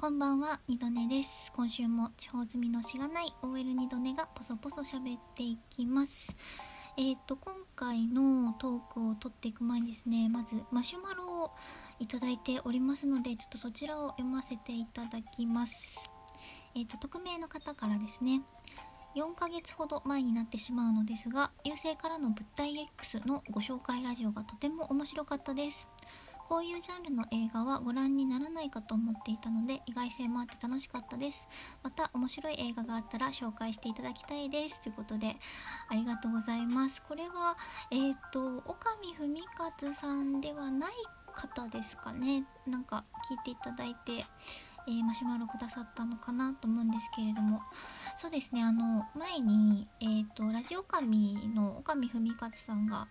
こんばんは、二度寝です。今週も地方住みのしがない OL 二度寝がポソポソ喋っていきます。えっ、と、今回のトークを取っていく前にですね、まずマシュマロをいただいておりますので、ちょっとそちらを読ませていただきます。えっ、と、匿名の方からですね、4ヶ月ほど前になってしまうのですが、優勢からの物体 X のご紹介ラジオがとても面白かったです。こういうジャンルの映画はご覧にならないかと思っていたので意外性もあって楽しかったです。また面白い映画があったら紹介していただきたいです。ということでありがとうございます。これはえっ、と岡見文勝さんではない方ですかね。なんか聞いていただいてえーマシュマロくださったのかなと思うんですけれども。そうですね。あの前に、えー、とラジオ神の岡見文勝さんが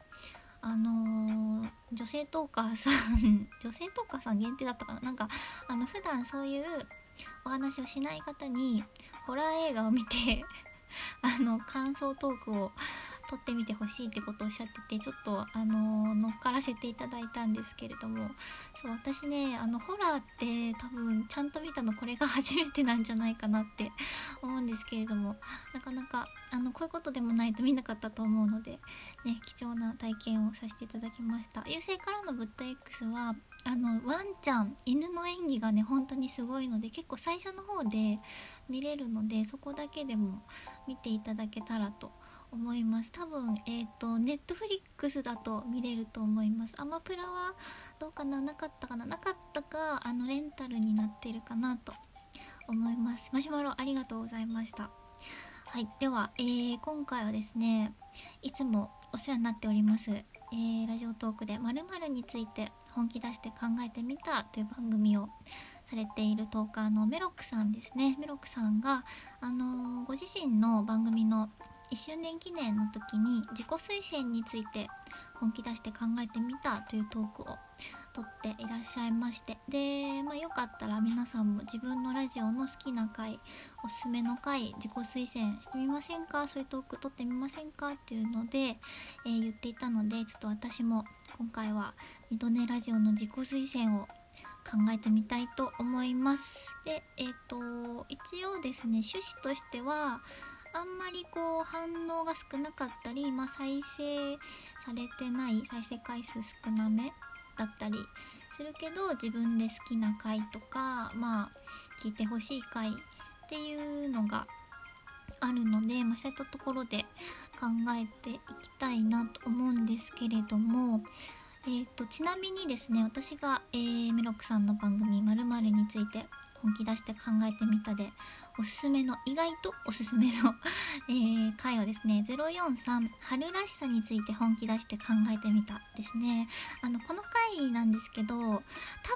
あのー女性トーカーさん女性トーカーさん限定だったかな？なんかあの普段そういうお話をしない方にホラー映画を見てあの感想トークを撮ってみてほしいってことをおっしゃっててちょっとあの乗っからせていただいたんですけれどもそう私ねあのホラーって多分ちゃんと見たのこれが 初めてなんじゃないかなって思うんですけれどもなかなかあのこういうことでもないと見なかったと思うのでね貴重な体験をさせていただきました。優勢からの物体 X はあのワンちゃん犬の演技がね本当にすごいので結構最初の方で見れるのでそこだけでも見ていただけたらと思います。多分えっ、とネットフリックスだと見れると思います。アマプラはどうかな？なかったかな？なかったかあのレンタルになってるかなと思います。マシュマロありがとうございました。はいでは、えー今回はですねいつもお世話になっております、えーラジオトークで〇〇について本気出して考えてみたという番組をされているトーカーのメロックさんですね。メロックさんが、あのーご自身の番組の1周年記念の時に自己推薦について本気出して考えてみたというトークを撮っていらっしゃいましてで、まあ、よかったら皆さんも自分のラジオの好きな回おすすめの回自己推薦してみませんかそういうトーク撮ってみませんかっていうので、えー言っていたのでちょっと私も今回は二度寝ラジオの自己推薦を考えてみたいと思います。でえっ、と一応ですね趣旨としてはあんまりこう反応が少なかったり、まあ、再生されてない再生回数少なめだったりするけど自分で好きな回とかまあ聞いてほしい回っていうのがあるので、まあ、そういったところで考えていきたいなと思うんですけれども、えー、とちなみにですね私が、えーメロックさんの番組「まるについて本気出して考えてみたでおすすめの意外とおすすめの、えー回をですね043春らしさについて本気出して考えてみたですね。あのこの回なんですけど多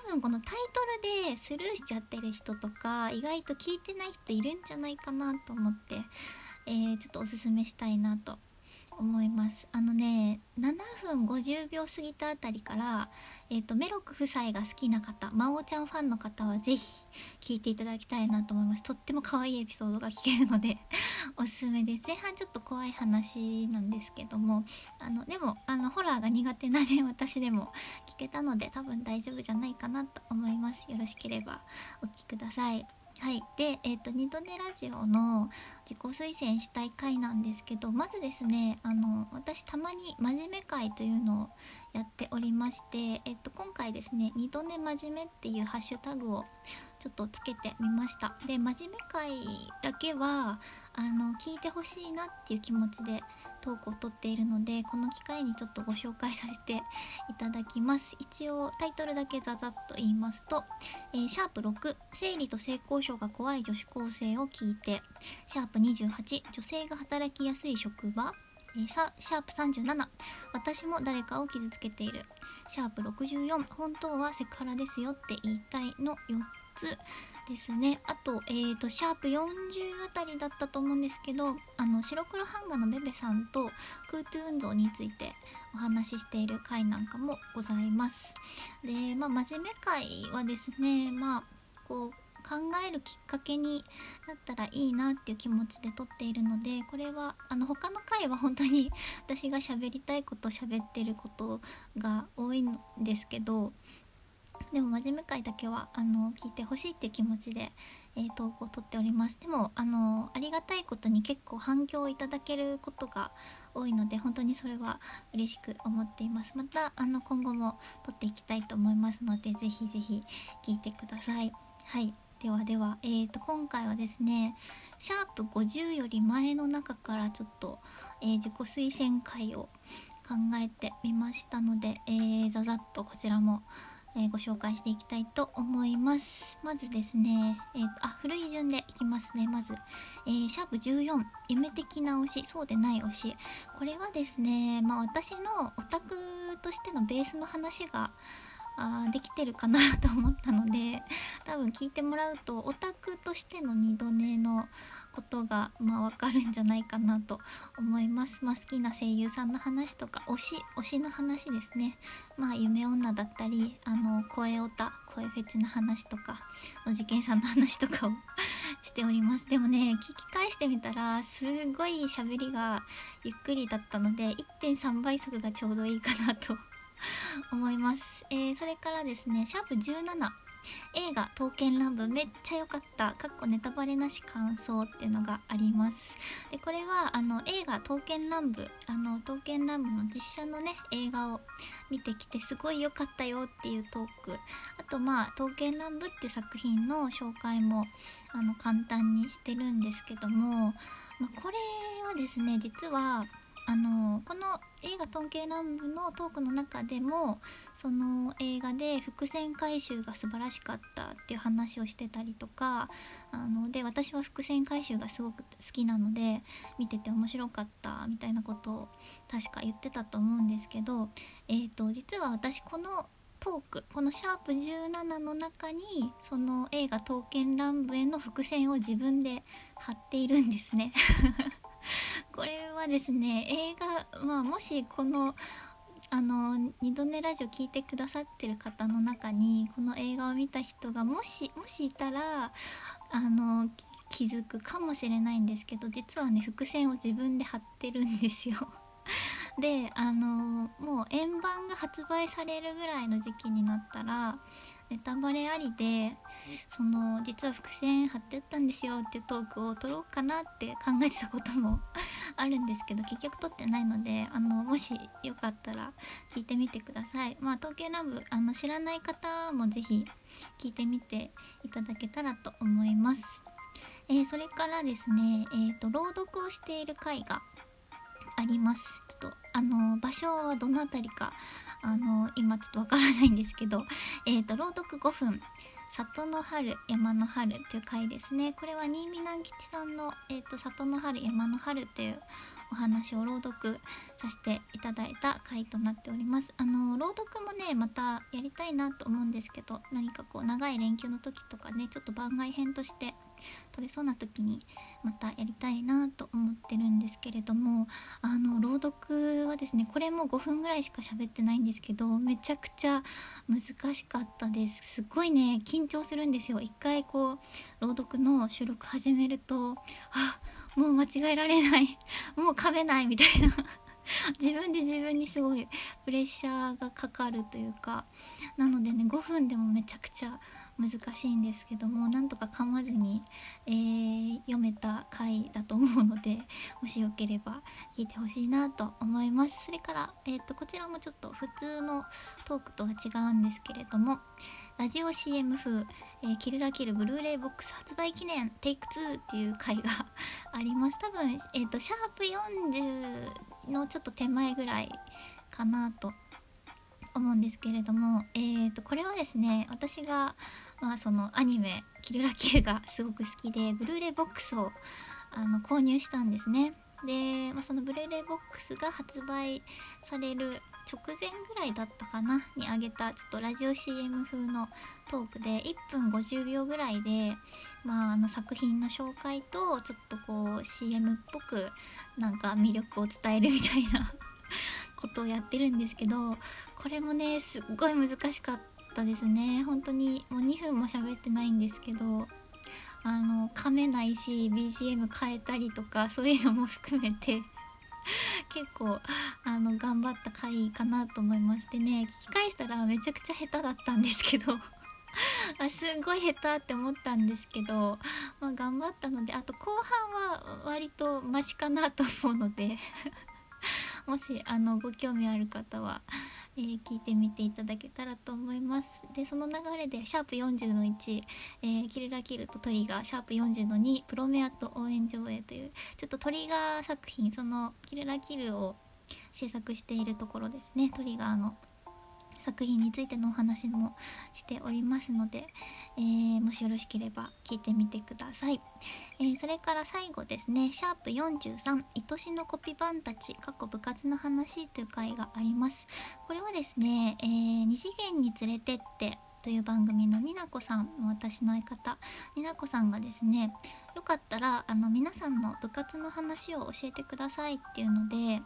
分このタイトルでスルーしちゃってる人とか意外と聞いてない人いるんじゃないかなと思って、えーちょっとおすすめしたいなと思います。あのね7分50秒過ぎたあたりから、えー、とメロク夫妻が好きな方魔王ちゃんファンの方はぜひ聞いていただきたいなと思います。とっても可愛いエピソードが聞けるので おすすめです。前半ちょっと怖い話なんですけどもあのでもあのホラーが苦手なね 私でも聞けたので多分大丈夫じゃないかなと思います。よろしければお聞きください。はい。でえっ、と二度寝ラジオの自己推薦したい回なんですけどまずですねあの私たまに真面目会というのをやっておりまして、えっと、今回ですね「二度寝真面目」っていうハッシュタグをちょっとつけてみました。で真面目会だけはあの聞いてほしいなっていう気持ちでトークを取っているのでこの機会にちょっとご紹介させていただきます。一応タイトルだけざざっと言いますとえーシャープ6生理と性交渉が怖い女子高生を聞いてシャープ28女性が働きやすい職場えさシャープ37私も誰かを傷つけている。シャープ64本当はセクハラですよって言いたいの4つですね。あと,、えー、とシャープ40あたりだったと思うんですけどあの白黒版画のベベさんと空トゥ運動についてお話ししている回なんかもございます。でまあ真面目会はですねまあこう考えるきっかけになったらいいなっていう気持ちで撮っているのでこれはあの他の回は本当に私が喋りたいこと喋ってることが多いんですけどでも真面目会だけはあの聞いてほしいっていう気持ちで、えー、投稿を取っております。でもあのありがたいことに結構反響をいただけることが多いので本当にそれは嬉しく思っています。またあの今後も撮っていきたいと思いますのでぜひぜひ聞いてください。はい。ではでは、えー、と今回はですねシャープ50より前の中からちょっと、えー、自己推薦会を考えてみましたので、えー、ざざっとこちらも、え、ご紹介していきたいと思います。まずですね、えー、あ古い順でいきますね。まず、えー、シャープ14夢的な推しそうでない推し。これはですねまあ私のオタクとしてのベースの話があできてるかなと思ったので多分聞いてもらうとオタクとしての二度寝のことがまあわかるんじゃないかなと思います、まあ、好きな声優さんの話とか推し推しの話ですね。まあ夢女だったりあの声オタ声フェチの話とかおじけんさんの話とかを しております。でもね聞き返してみたらすごい喋りがゆっくりだったので1.3倍速がちょうどいいかなと 思います、えー、それからですねシャープ17映画「刀剣乱舞」めっちゃ良かった。かっこネタバレなし感想っていうのがあります。でこれはあの映画「刀剣乱舞」あの刀剣乱舞の実写のね映画を見てきてすごい良かったよっていうトーク。あとまあ「刀剣乱舞」って作品の紹介もあの簡単にしてるんですけども、まあ、これはですね実はあのこの映画「トンケイ乱舞」のトークの中でもその映画で伏線回収が素晴らしかったっていう話をしてたりとかあので私は伏線回収がすごく好きなので見てて面白かったみたいなことを確か言ってたと思うんですけど、えーと、実は私このトークこのシャープ17の中にその映画「刀剣乱舞」への伏線を自分で貼っているんですね。これはですね映画、まあ、もしこのあの二度寝ラジオ聞いてくださってる方の中にこの映画を見た人がもしもしいたらあの気づくかもしれないんですけど実はね伏線を自分で貼ってるんですよ。であのもう円盤が発売されるぐらいの時期になったらネタバレありでその実は伏線貼ってったんですよっていうトークを撮ろうかなって考えてたことも あるんですけど結局撮ってないのであのもしよかったら聞いてみてください。まあ統計乱舞あの知らない方も是非聞いてみていただけたらと思います。えー、それからですね、えーと、朗読をしている回があります。ちょっとあの場所はどの辺りかあの今ちょっとわからないんですけど、えーと、朗読5分。里の春山の春という回ですね。これは新見南吉さんの、えーと、里の春山の春というお話を朗読させていただいた回となっております。あの朗読もねまたやりたいなと思うんですけど何かこう長い連休の時とかねちょっと番外編として取れそうな時にまたやりたいなと思ってるんですけれどもあの朗読はですねこれも5分ぐらいしか喋ってないんですけどめちゃくちゃ難しかったです。すごいね緊張するんですよ。一回こう朗読の収録始めるとあもう間違えられない。もう噛めないみたいな。自分で自分にすごいプレッシャーがかかるというか。なのでね5分でもめちゃくちゃ難しいんですけどもなんとか噛まずに、えー、読めた回だと思うので もしよければ聞いてほしいなと思います。それから、えーと、こちらもちょっと普通のトークとは違うんですけれどもラジオ CM 風、えー、キルラキルブルーレイボックス発売記念テイク2っていう回が あります。多分、えーと、とシャープ40のちょっと手前ぐらいかなと思うんですけれども、えー、とこれはですね私が、まあ、そのアニメ「キルラキル」がすごく好きでブルーレイボックスをあの購入したんですね。で、まあ、そのブルーレイボックスが発売される直前ぐらいだったかなにあげたちょっとラジオ CM 風のトークで1分50秒ぐらいで、まあ、あの作品の紹介とちょっとこう CM っぽくなんか魅力を伝えるみたいな ことをやってるんですけどこれもねすっごい難しかったですね。本当にもう2分も喋ってないんですけどあの噛めないし BGM 変えたりとかそういうのも含めて結構あの頑張った回かなと思いましてね。聞き返したらめちゃくちゃ下手だったんですけどあすごい下手って思ったんですけど、まあ、頑張ったのであと後半は割とマシかなと思うのでもしあのご興味ある方は、えー、聞いてみていただけたらと思います。でその流れでシャープ40の1、えー、キルラキルとトリガーシャープ40の2プロメアと応援上映というちょっとトリガー作品そのキルラキルを制作しているところですね。トリガーの。作品についてのお話もしておりますので、えー、もしよろしければ聞いてみてください、えー、それから最後ですね。シャープ43愛しのコピバンたち過去部活の話という回があります。これはですね、えー、二次元に連れてってという番組のになこさん私の相方。になこさんがですねよかったらあの皆さんの部活の話を教えてくださいっていうので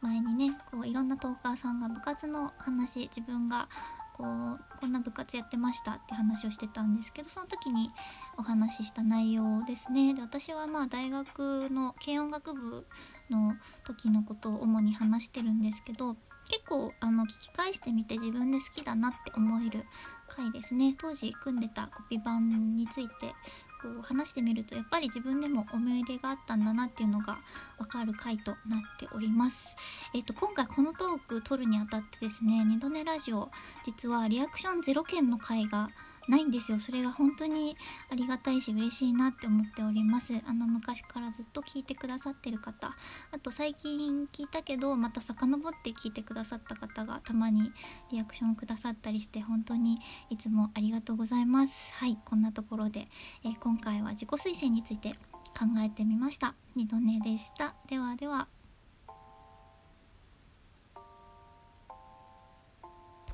前にねこういろんなトーカーさんが部活の話自分がこうこんな部活やってましたって話をしてたんですけどその時にお話しした内容ですね。で私はまあ大学の軽音楽部の時のことを主に話してるんですけど結構あの聞き返してみて自分で好きだなって思える回ですね。当時組んでたコピー版についてこう話してみるとやっぱり自分でも思い入れがあったんだなっていうのがわかる回となっております。えっ、と今回このトーク撮るにあたってですね二度寝ラジオ実はリアクションゼロ件の回がないんですよ。それが本当にありがたいし嬉しいなって思っております。あの昔からずっと聞いてくださってる方。あと最近聞いたけどまた遡って聞いてくださった方がたまにリアクションをくださったりして本当にいつもありがとうございます。はいこんなところで、えー、今回は自己推薦について考えてみました。二度寝でした。ではでは。